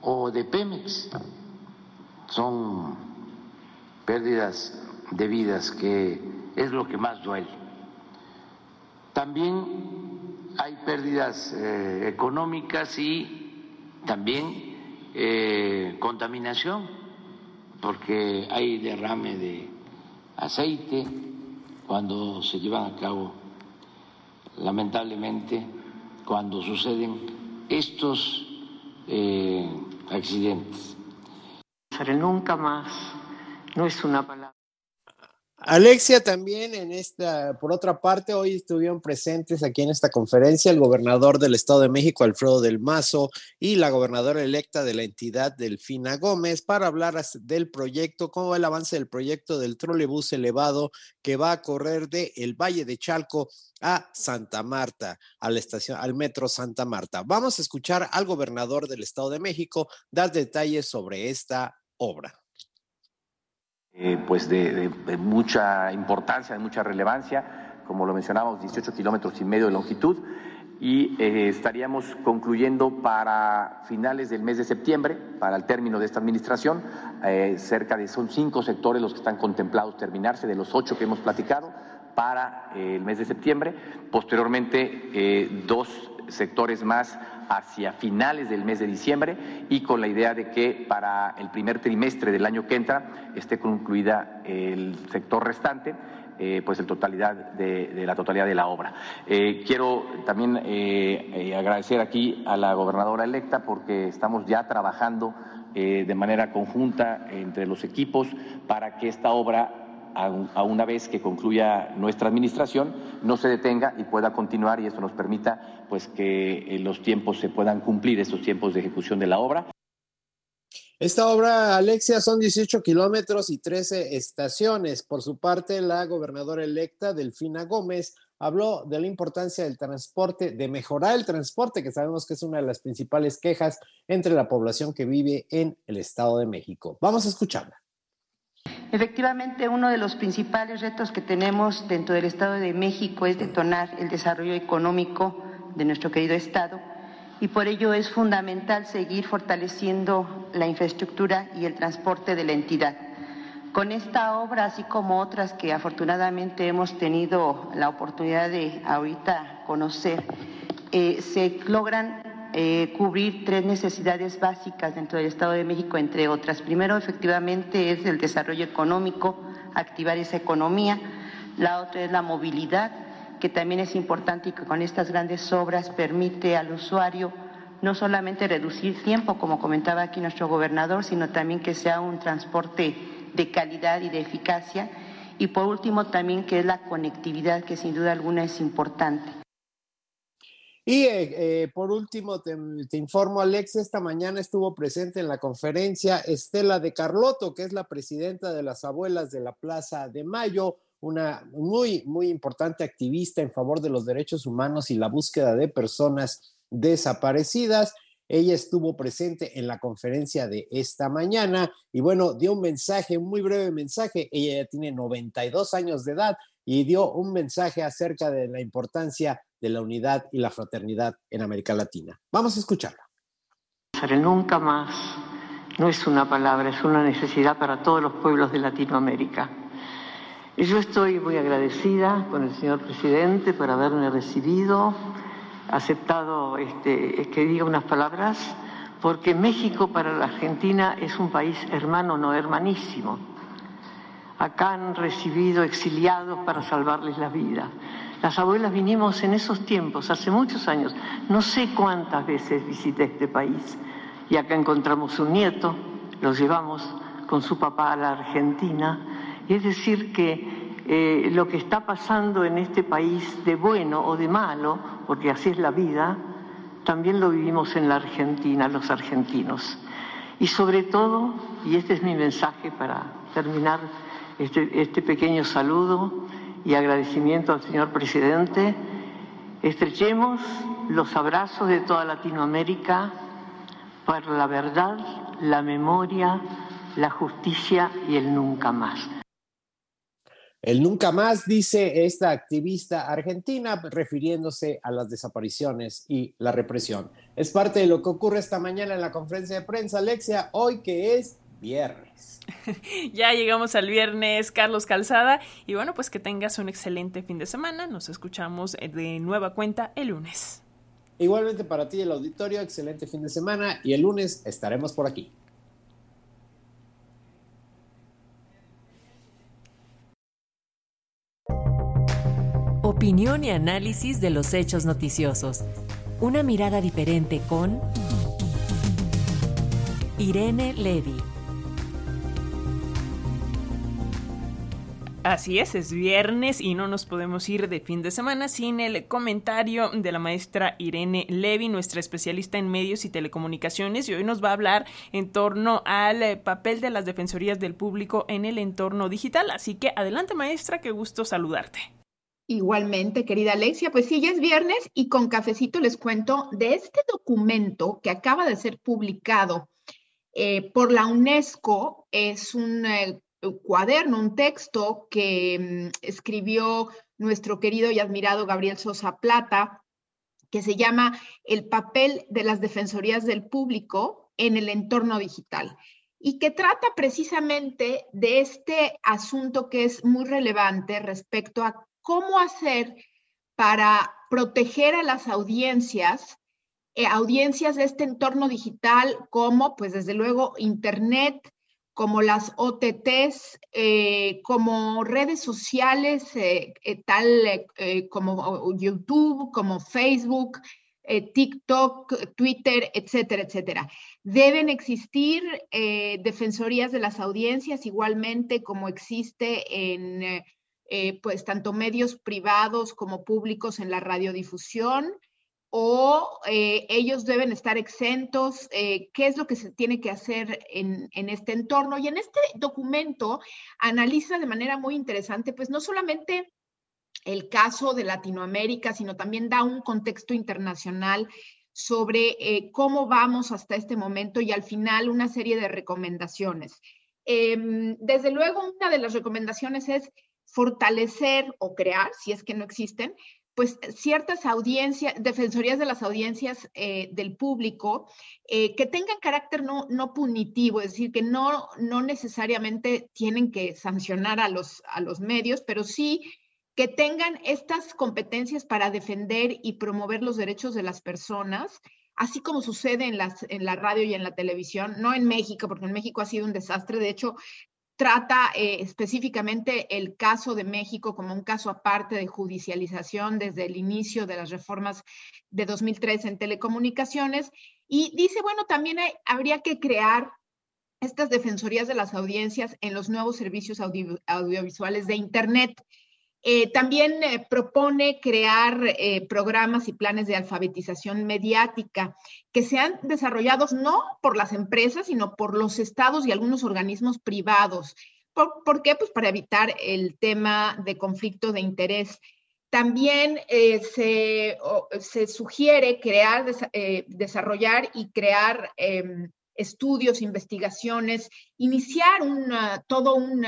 o de Pemex son pérdidas de vidas, que es lo que más duele. También hay pérdidas eh, económicas y también eh, contaminación, porque hay derrame de aceite cuando se llevan a cabo, lamentablemente, cuando suceden estos eh, accidentes nunca más no es una palabra. Alexia también en esta, por otra parte, hoy estuvieron presentes aquí en esta conferencia el gobernador del Estado de México, Alfredo del Mazo, y la gobernadora electa de la entidad, Delfina Gómez, para hablar del proyecto, cómo va el avance del proyecto del trolebús elevado que va a correr de el Valle de Chalco a Santa Marta, a la estación, al metro Santa Marta. Vamos a escuchar al gobernador del Estado de México dar detalles sobre esta obra. Eh, pues de, mucha importancia, de mucha relevancia, como lo mencionamos, 18 kilómetros y medio de longitud, y eh, estaríamos concluyendo para finales del mes de septiembre, para el término de esta administración, eh, cerca de, son cinco sectores los que están contemplados terminarse, de los ocho que hemos platicado, para el mes de septiembre, posteriormente dos sectores más hacia finales del mes de diciembre y con la idea de que para el primer trimestre del año que entra esté concluida el sector restante. Eh, pues totalidad de, la totalidad de la obra. Eh, quiero también eh, agradecer aquí a la gobernadora electa porque estamos ya trabajando de manera conjunta entre los equipos para que esta obra a, una vez que concluya nuestra administración, no se detenga y pueda continuar y esto nos permita pues que eh, los tiempos se puedan cumplir, estos tiempos de ejecución de la obra. Esta obra, Alexia, son 18 kilómetros y 13 estaciones. Por su parte, la gobernadora electa, Delfina Gómez, habló de la importancia del transporte, de mejorar el transporte, que sabemos que es una de las principales quejas entre la población que vive en el Estado de México. Vamos a escucharla. Efectivamente, uno de los principales retos que tenemos dentro del Estado de México es detonar el desarrollo económico de nuestro querido Estado y por ello es fundamental seguir fortaleciendo la infraestructura y el transporte de la entidad. Con esta obra, así como otras que afortunadamente hemos tenido la oportunidad de ahorita conocer, eh, se logran eh, cubrir tres necesidades básicas dentro del Estado de México, entre otras. Primero, efectivamente, es el desarrollo económico, activar esa economía. La otra es la movilidad, que también es importante y que con estas grandes obras permite al usuario no solamente reducir tiempo, como comentaba aquí nuestro gobernador, sino también que sea un transporte de calidad y de eficacia. Y por último, también que es la conectividad, que sin duda alguna es importante. Y eh, eh, por último, te, informo, Alex, esta mañana estuvo presente en la conferencia Estela de Carlotto, que es la presidenta de las abuelas de la Plaza de Mayo, una muy, muy importante activista en favor de los derechos humanos y la búsqueda de personas desaparecidas. Ella estuvo presente en la conferencia de esta mañana y bueno, dio un mensaje, un muy breve mensaje. Ella ya tiene 92 años de edad y dio un mensaje acerca de la importancia de la unidad y la fraternidad en América Latina. Vamos a escucharla. El nunca más no es una palabra, es una necesidad para todos los pueblos de Latinoamérica. Y yo estoy muy agradecida con el señor presidente por haberme recibido, aceptado este, que diga unas palabras, porque México para la Argentina es un país hermano, no hermanísimo. Acá han recibido exiliados para salvarles la vida. Las abuelas vinimos en esos tiempos, hace muchos años. No sé cuántas veces visité este país y acá encontramos un nieto, lo llevamos con su papá a la Argentina. Y es decir que eh, lo que está pasando en este país de bueno o de malo, porque así es la vida, también lo vivimos en la Argentina, los argentinos. Y sobre todo, y este es mi mensaje para terminar este, este pequeño saludo, y agradecimiento al señor presidente, estrechemos los abrazos de toda Latinoamérica para la verdad, la memoria, la justicia y el nunca más. El nunca más, dice esta activista argentina, refiriéndose a las desapariciones y la represión. Es parte de lo que ocurre esta mañana en la conferencia de prensa, Alexia, hoy que es viernes. *laughs* ya llegamos al viernes, Carlos Calzada. Y bueno, pues que tengas un excelente fin de semana. Nos escuchamos de nueva cuenta el lunes. Igualmente para ti el auditorio, excelente fin de semana y el lunes estaremos por aquí. Opinión y análisis de los hechos noticiosos. Una mirada diferente con Irene Levy. Así es, es viernes y no nos podemos ir de fin de semana sin el comentario de la maestra Irene Levy, nuestra especialista en medios y telecomunicaciones, y hoy nos va a hablar en torno al eh, papel de las defensorías del público en el entorno digital. Así que adelante maestra, qué gusto saludarte. Igualmente, querida Alexia, pues sí, ya es viernes y con cafecito les cuento de este documento que acaba de ser publicado eh, por la UNESCO. Es un eh, cuaderno, un texto que mm, escribió nuestro querido y admirado Gabriel Sosa Plata, que se llama El papel de las defensorías del público en el entorno digital y que trata precisamente de este asunto que es muy relevante respecto a cómo hacer para proteger a las audiencias, eh, audiencias de este entorno digital como, pues desde luego, Internet, como las OTTs, eh, como redes sociales, eh, eh, tal como YouTube, como Facebook, TikTok, Twitter, etcétera, etcétera. Deben existir defensorías de las audiencias igualmente como existe en pues tanto medios privados como públicos en la radiodifusión o eh, ellos deben estar exentos, eh, qué es lo que se tiene que hacer en, en, este entorno. Y en este documento analiza de manera muy interesante, pues no solamente el caso de Latinoamérica, sino también da un contexto internacional sobre eh, cómo vamos hasta este momento y al final una serie de recomendaciones. Em, desde luego, una de las recomendaciones es fortalecer o crear, si es que no existen, pues ciertas audiencias, defensorías de las audiencias eh, del público eh, que tengan carácter no, no, punitivo, es decir, que no, no necesariamente tienen que sancionar a los, a los medios, pero sí que tengan estas competencias para defender y promover los derechos de las personas, así como sucede en, las, en la radio y en la televisión, no en México, porque en México ha sido un desastre. De hecho, trata eh, específicamente el caso de México como un caso aparte de judicialización desde el inicio de las reformas de 2003 en telecomunicaciones y dice, bueno, también habría que crear estas defensorías de las audiencias en los nuevos servicios audiovisuales de Internet. Eh, también eh, propone crear eh, programas y planes de alfabetización mediática que sean desarrollados no por las empresas, sino por los estados y algunos organismos privados. ¿Por, qué? Pues para evitar el tema de conflicto de interés. También se, se, sugiere crear, desarrollar y crear em, estudios, investigaciones, iniciar todo un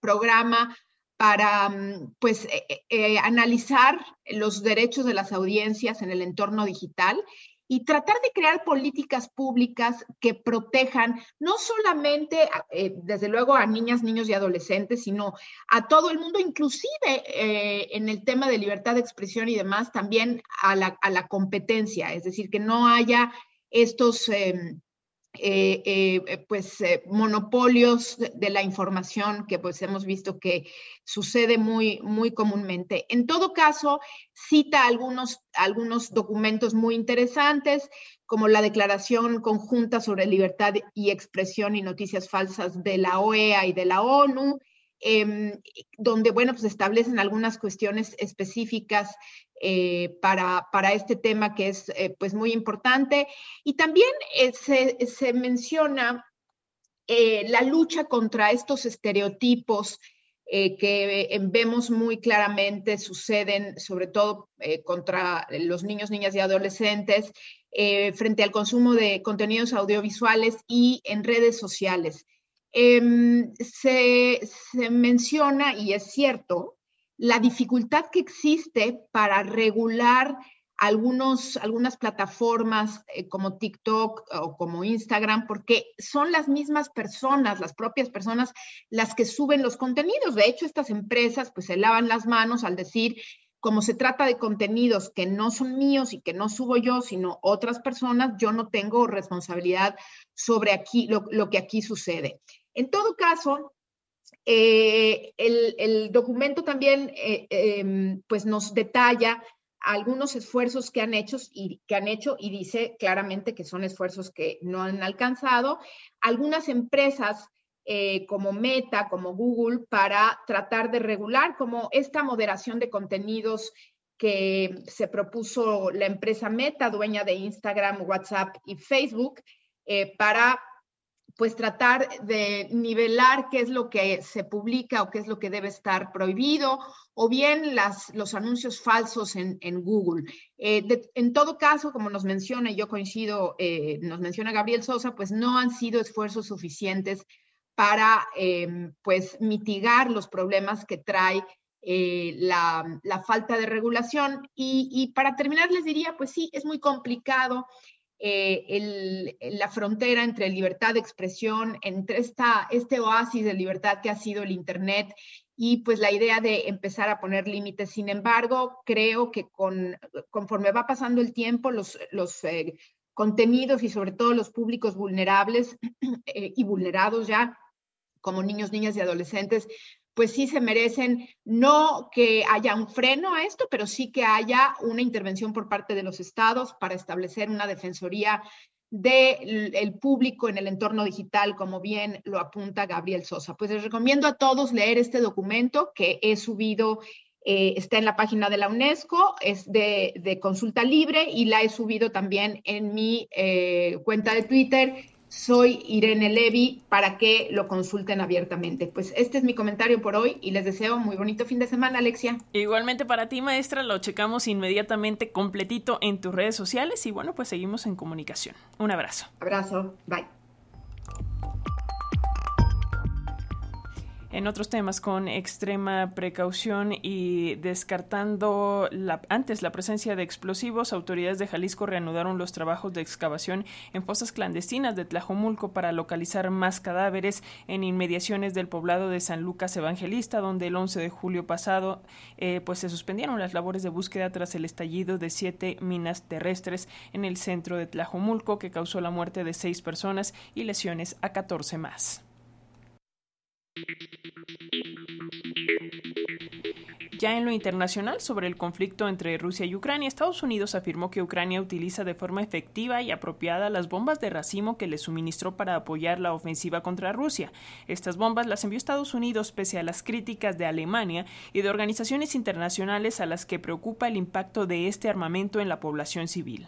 programa para mm, pues, eh, eh, eh, analizar los derechos de las audiencias en el entorno digital y tratar de crear políticas públicas que protejan no solamente, desde luego, a niñas, niños y adolescentes, sino a todo el mundo, inclusive en el tema de libertad de expresión y demás, también a la, a la competencia, es decir, que no haya estos em, eh, eh, pues monopolios de, la información que pues hemos visto que sucede muy, muy comúnmente. En todo caso, cita algunos, algunos documentos muy interesantes, como la Declaración Conjunta sobre Libertad y Expresión y Noticias Falsas de la OEA y de la ONU, Em, donde, bueno, pues establecen algunas cuestiones específicas eh, para, para, este tema que es, eh, pues, muy importante. Y también eh, se, se, menciona la lucha contra estos estereotipos que vemos muy claramente suceden, sobre todo contra los niños, niñas y adolescentes, frente al consumo de contenidos audiovisuales y en redes sociales. Em, se, menciona, y es cierto, la dificultad que existe para regular algunos, algunas plataformas eh, como TikTok o como Instagram, porque son las mismas personas, las propias personas, las que suben los contenidos. De hecho, estas empresas pues se lavan las manos al decir, como se trata de contenidos que no son míos y que no subo yo, sino otras personas, yo no tengo responsabilidad sobre aquí, lo que aquí sucede. En todo caso, eh, el, documento también eh, em, pues nos detalla algunos esfuerzos que han hecho y que han hecho y dice claramente que son esfuerzos que no han alcanzado. Algunas empresas eh, como Meta, como Google, para tratar de regular como esta moderación de contenidos que se propuso la empresa Meta, dueña de Instagram, WhatsApp y Facebook, para pues tratar de nivelar qué es lo que se publica o qué es lo que debe estar prohibido, o bien las, los anuncios falsos en, Google. Eh, en todo caso, como nos menciona, y yo coincido, eh, nos menciona Gabriel Sosa, pues no han sido esfuerzos suficientes para em, pues mitigar los problemas que trae eh, la, falta de regulación. Y, y, para terminar, les diría, pues sí, es muy complicado eh, la frontera entre libertad de expresión, entre este oasis de libertad que ha sido el Internet y pues la idea de empezar a poner límites. Sin embargo, creo que con, conforme va pasando el tiempo, los, los eh, contenidos y sobre todo los públicos vulnerables *clears throat* eh, y vulnerados ya, como niños, niñas y adolescentes, pues sí se merecen no que haya un freno a esto, pero sí que haya una intervención por parte de los estados para establecer una defensoría del público en el entorno digital, como bien lo apunta Gabriel Sosa. Pues les recomiendo a todos leer este documento que he subido, eh, está en la página de la UNESCO, es de, consulta libre y la he subido también en mi eh, cuenta de Twitter soy Irene Levi para que lo consulten abiertamente. Pues este es mi comentario por hoy y les deseo muy bonito fin de semana, Alexia. Igualmente para ti, maestra, lo checamos inmediatamente completito en tus redes sociales y bueno, pues seguimos en comunicación. Un abrazo. Abrazo, bye. En otros temas, con extrema precaución y descartando la, antes la presencia de explosivos, autoridades de Jalisco reanudaron los trabajos de excavación en fosas clandestinas de Tlajomulco para localizar más cadáveres en inmediaciones del poblado de San Lucas Evangelista, donde el 11 de julio pasado eh, pues se suspendieron las labores de búsqueda tras el estallido de siete minas terrestres en el centro de Tlajomulco que causó la muerte de seis personas y lesiones a 14 más. Ya en lo internacional, sobre el conflicto entre Rusia y Ucrania, Estados Unidos afirmó que Ucrania utiliza de forma efectiva y apropiada las bombas de racimo que le suministró para apoyar la ofensiva contra Rusia. Estas bombas las envió Estados Unidos pese a las críticas de Alemania y de organizaciones internacionales a las que preocupa el impacto de este armamento en la población civil.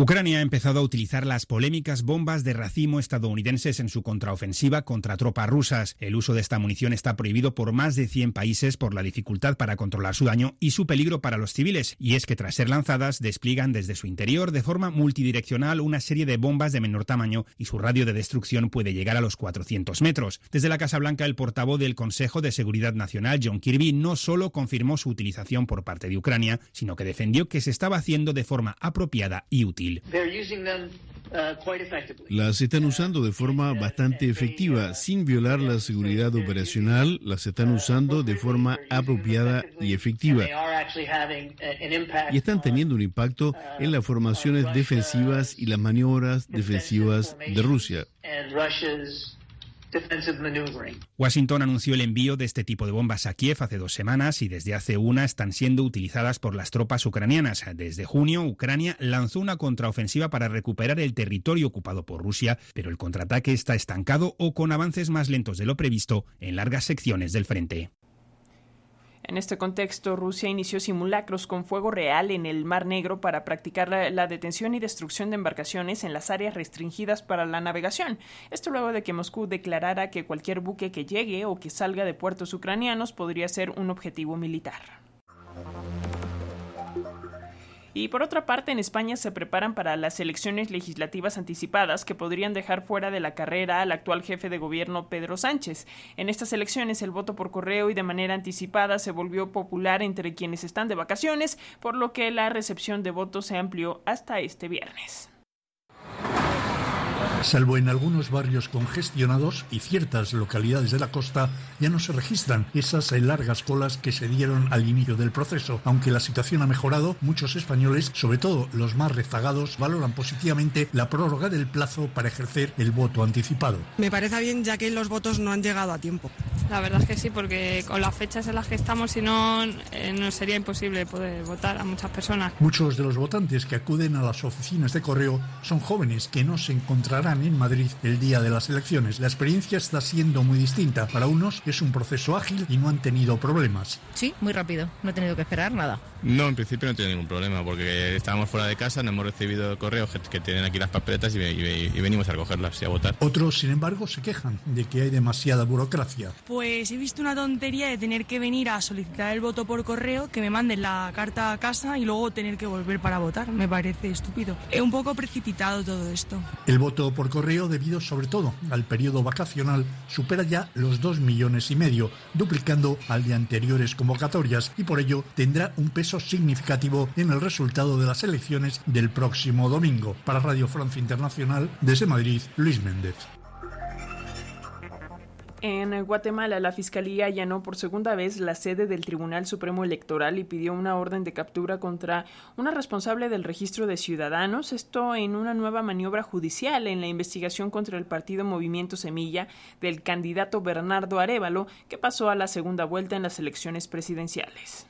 Ucrania ha empezado a utilizar las polémicas bombas de racimo estadounidenses en su contraofensiva contra tropas rusas. El uso de esta munición está prohibido por más de 100 países por la dificultad para controlar su daño y su peligro para los civiles, y es que tras ser lanzadas despliegan desde su interior de forma multidireccional una serie de bombas de menor tamaño y su radio de destrucción puede llegar a los 400 metros. Desde la Casa Blanca, el portavoz del Consejo de Seguridad Nacional, John Kirby, no solo confirmó su utilización por parte de Ucrania, sino que defendió que se estaba haciendo de forma apropiada y útil. Útil. Las están usando de forma bastante efectiva, sin violar la seguridad operacional, las están usando de forma apropiada y efectiva. Y están teniendo un impacto en las formaciones defensivas y las maniobras defensivas de Rusia. Washington anunció el envío de este tipo de bombas a Kiev hace dos semanas y desde hace una están siendo utilizadas por las tropas ucranianas. Desde junio, Ucrania lanzó una contraofensiva para recuperar el territorio ocupado por Rusia, pero el contraataque está estancado o con avances más lentos de lo previsto en largas secciones del frente. En este contexto, Rusia inició simulacros con fuego real en el Mar Negro para practicar la, detención y destrucción de embarcaciones en las áreas restringidas para la navegación. Esto luego de que Moscú declarara que cualquier buque que llegue o que salga de puertos ucranianos podría ser un objetivo militar. Y por otra parte, en España se preparan para las elecciones legislativas anticipadas que podrían dejar fuera de la carrera al actual jefe de gobierno Pedro Sánchez. En estas elecciones el voto por correo y de manera anticipada se volvió popular entre quienes están de vacaciones, por lo que la recepción de votos se amplió hasta este viernes. Salvo en algunos barrios congestionados y ciertas localidades de la costa, ya no se registran esas largas colas que se dieron al inicio del proceso. Aunque la situación ha mejorado, muchos españoles, sobre todo los más rezagados, valoran positivamente la prórroga del plazo para ejercer el voto anticipado. Me parece bien ya que los votos no han llegado a tiempo. La verdad es que sí, porque con las fechas en las que estamos, si no, eh, no sería imposible poder votar a muchas personas. Muchos de los votantes que acuden a las oficinas de correo son jóvenes que no se encontrarán en Madrid el día de las elecciones. La experiencia está siendo muy distinta. Para unos es un proceso ágil y no han tenido problemas. Sí, muy rápido. No he tenido que esperar nada. No, en principio no he tenido ningún problema porque estábamos fuera de casa, no hemos recibido correos que tienen aquí las papeletas y, venimos a recogerlas y a votar. Otros, sin embargo, se quejan de que hay demasiada burocracia. Pues he visto una tontería de tener que venir a solicitar el voto por correo, que me manden la carta a casa y luego tener que volver para votar. Me parece estúpido. He un poco precipitado todo esto. El voto por correo, debido sobre todo al periodo vacacional, supera ya los dos millones y medio, duplicando al de anteriores convocatorias y por ello tendrá un peso significativo en el resultado de las elecciones del próximo domingo. Para Radio Francia Internacional, desde Madrid, Luis Méndez. En Guatemala, la Fiscalía allanó por segunda vez la sede del Tribunal Supremo Electoral y pidió una orden de captura contra una responsable del registro de ciudadanos, esto en una nueva maniobra judicial en la investigación contra el partido Movimiento Semilla del candidato Bernardo Arevalo, que pasó a la segunda vuelta en las elecciones presidenciales.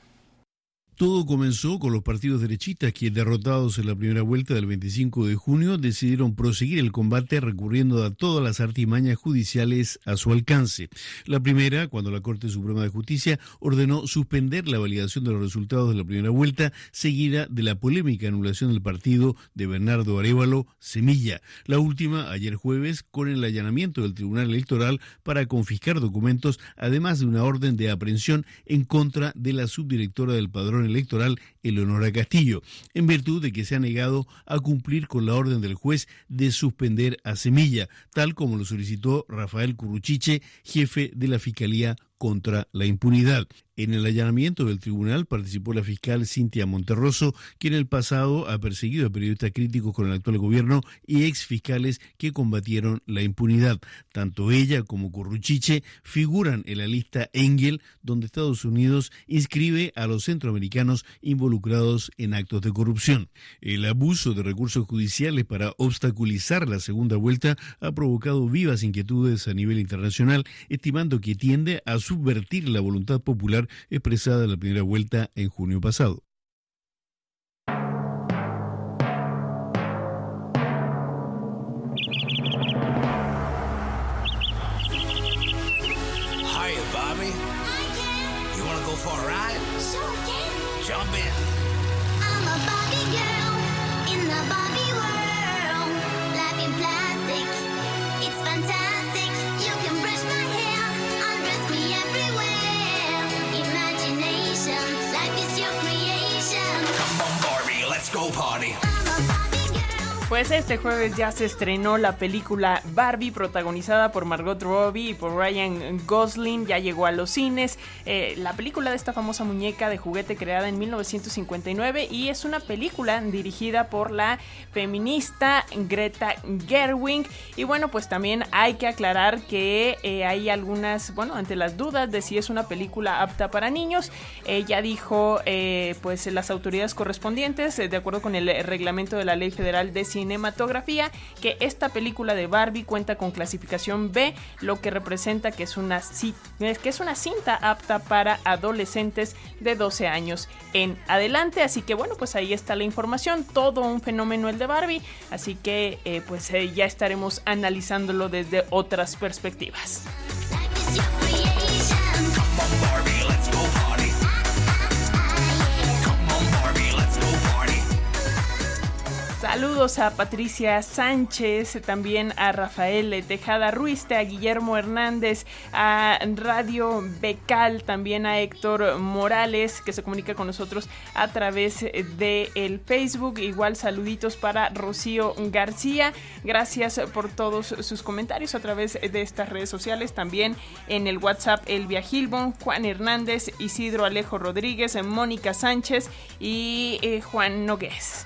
Todo comenzó con los partidos derechistas que, derrotados en la primera vuelta del 25 de junio, decidieron proseguir el combate recurriendo a todas las artimañas judiciales a su alcance. La primera, cuando la Corte Suprema de Justicia ordenó suspender la validación de los resultados de la primera vuelta, seguida de la polémica anulación del partido de Bernardo Arevalo Semilla. La última, ayer jueves, con el allanamiento del Tribunal Electoral para confiscar documentos, además de una orden de aprehensión en contra de la subdirectora del padrón electoral Eleonora Castillo, en virtud de que se ha negado a cumplir con la orden del juez de suspender a Semilla, tal como lo solicitó Rafael Curruchiche, jefe de la Fiscalía contra la impunidad. En el allanamiento del tribunal participó la fiscal Cintia Monterroso, que en el pasado ha perseguido a periodistas críticos con el actual gobierno y ex fiscales que combatieron la impunidad. Tanto ella como Curruchiche figuran en la lista Engel, donde Estados Unidos inscribe a los centroamericanos involucrados en actos de corrupción. El abuso de recursos judiciales para obstaculizar la segunda vuelta ha provocado vivas inquietudes a nivel internacional, estimando que tiende a subvertir la voluntad popular expresada en la primera vuelta en junio pasado. Pues este jueves ya se estrenó la película Barbie, protagonizada por Margot Robbie y por Ryan Gosling. Ya llegó a los cines. Eh, la película de esta famosa muñeca de juguete creada en 1959 y es una película dirigida por la feminista Greta Gerwig. Y bueno, pues también hay que aclarar que eh, hay algunas, bueno, ante las dudas de si es una película apta para niños, ella dijo, eh, pues las autoridades correspondientes, de acuerdo con el reglamento de la Ley Federal de cinematografía que esta película de Barbie cuenta con clasificación B, lo que representa que es una, que es una cinta apta para adolescentes de 12 años en adelante. Así que bueno, pues ahí está la información, todo un fenómeno el de Barbie, así que eh, pues eh, ya estaremos analizándolo desde otras perspectivas. Saludos a Patricia Sánchez, también a Rafael Tejada Ruiz, a Guillermo Hernández, a Radio Becal, también a Héctor Morales, que se comunica con nosotros a través de el Facebook. Igual saluditos para Rocío García. Gracias por todos sus comentarios a través de estas redes sociales. También en el WhatsApp Elvia Gilbon, Juan Hernández, Isidro Alejo Rodríguez, Mónica Sánchez y eh, Juan Nogués.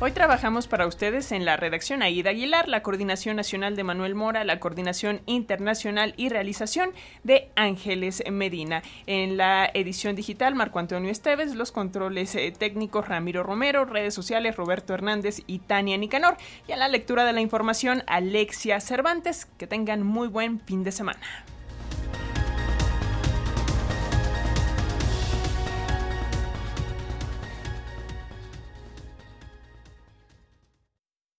Hoy trabajamos para ustedes en la redacción Aida Aguilar, la coordinación nacional de Manuel Mora, la coordinación internacional y realización de Ángeles Medina. En la edición digital, Marco Antonio Esteves, los controles eh, técnicos Ramiro Romero, redes sociales Roberto Hernández y Tania Nicanor. Y a la lectura de la información, Alexia Cervantes. Que tengan muy buen fin de semana.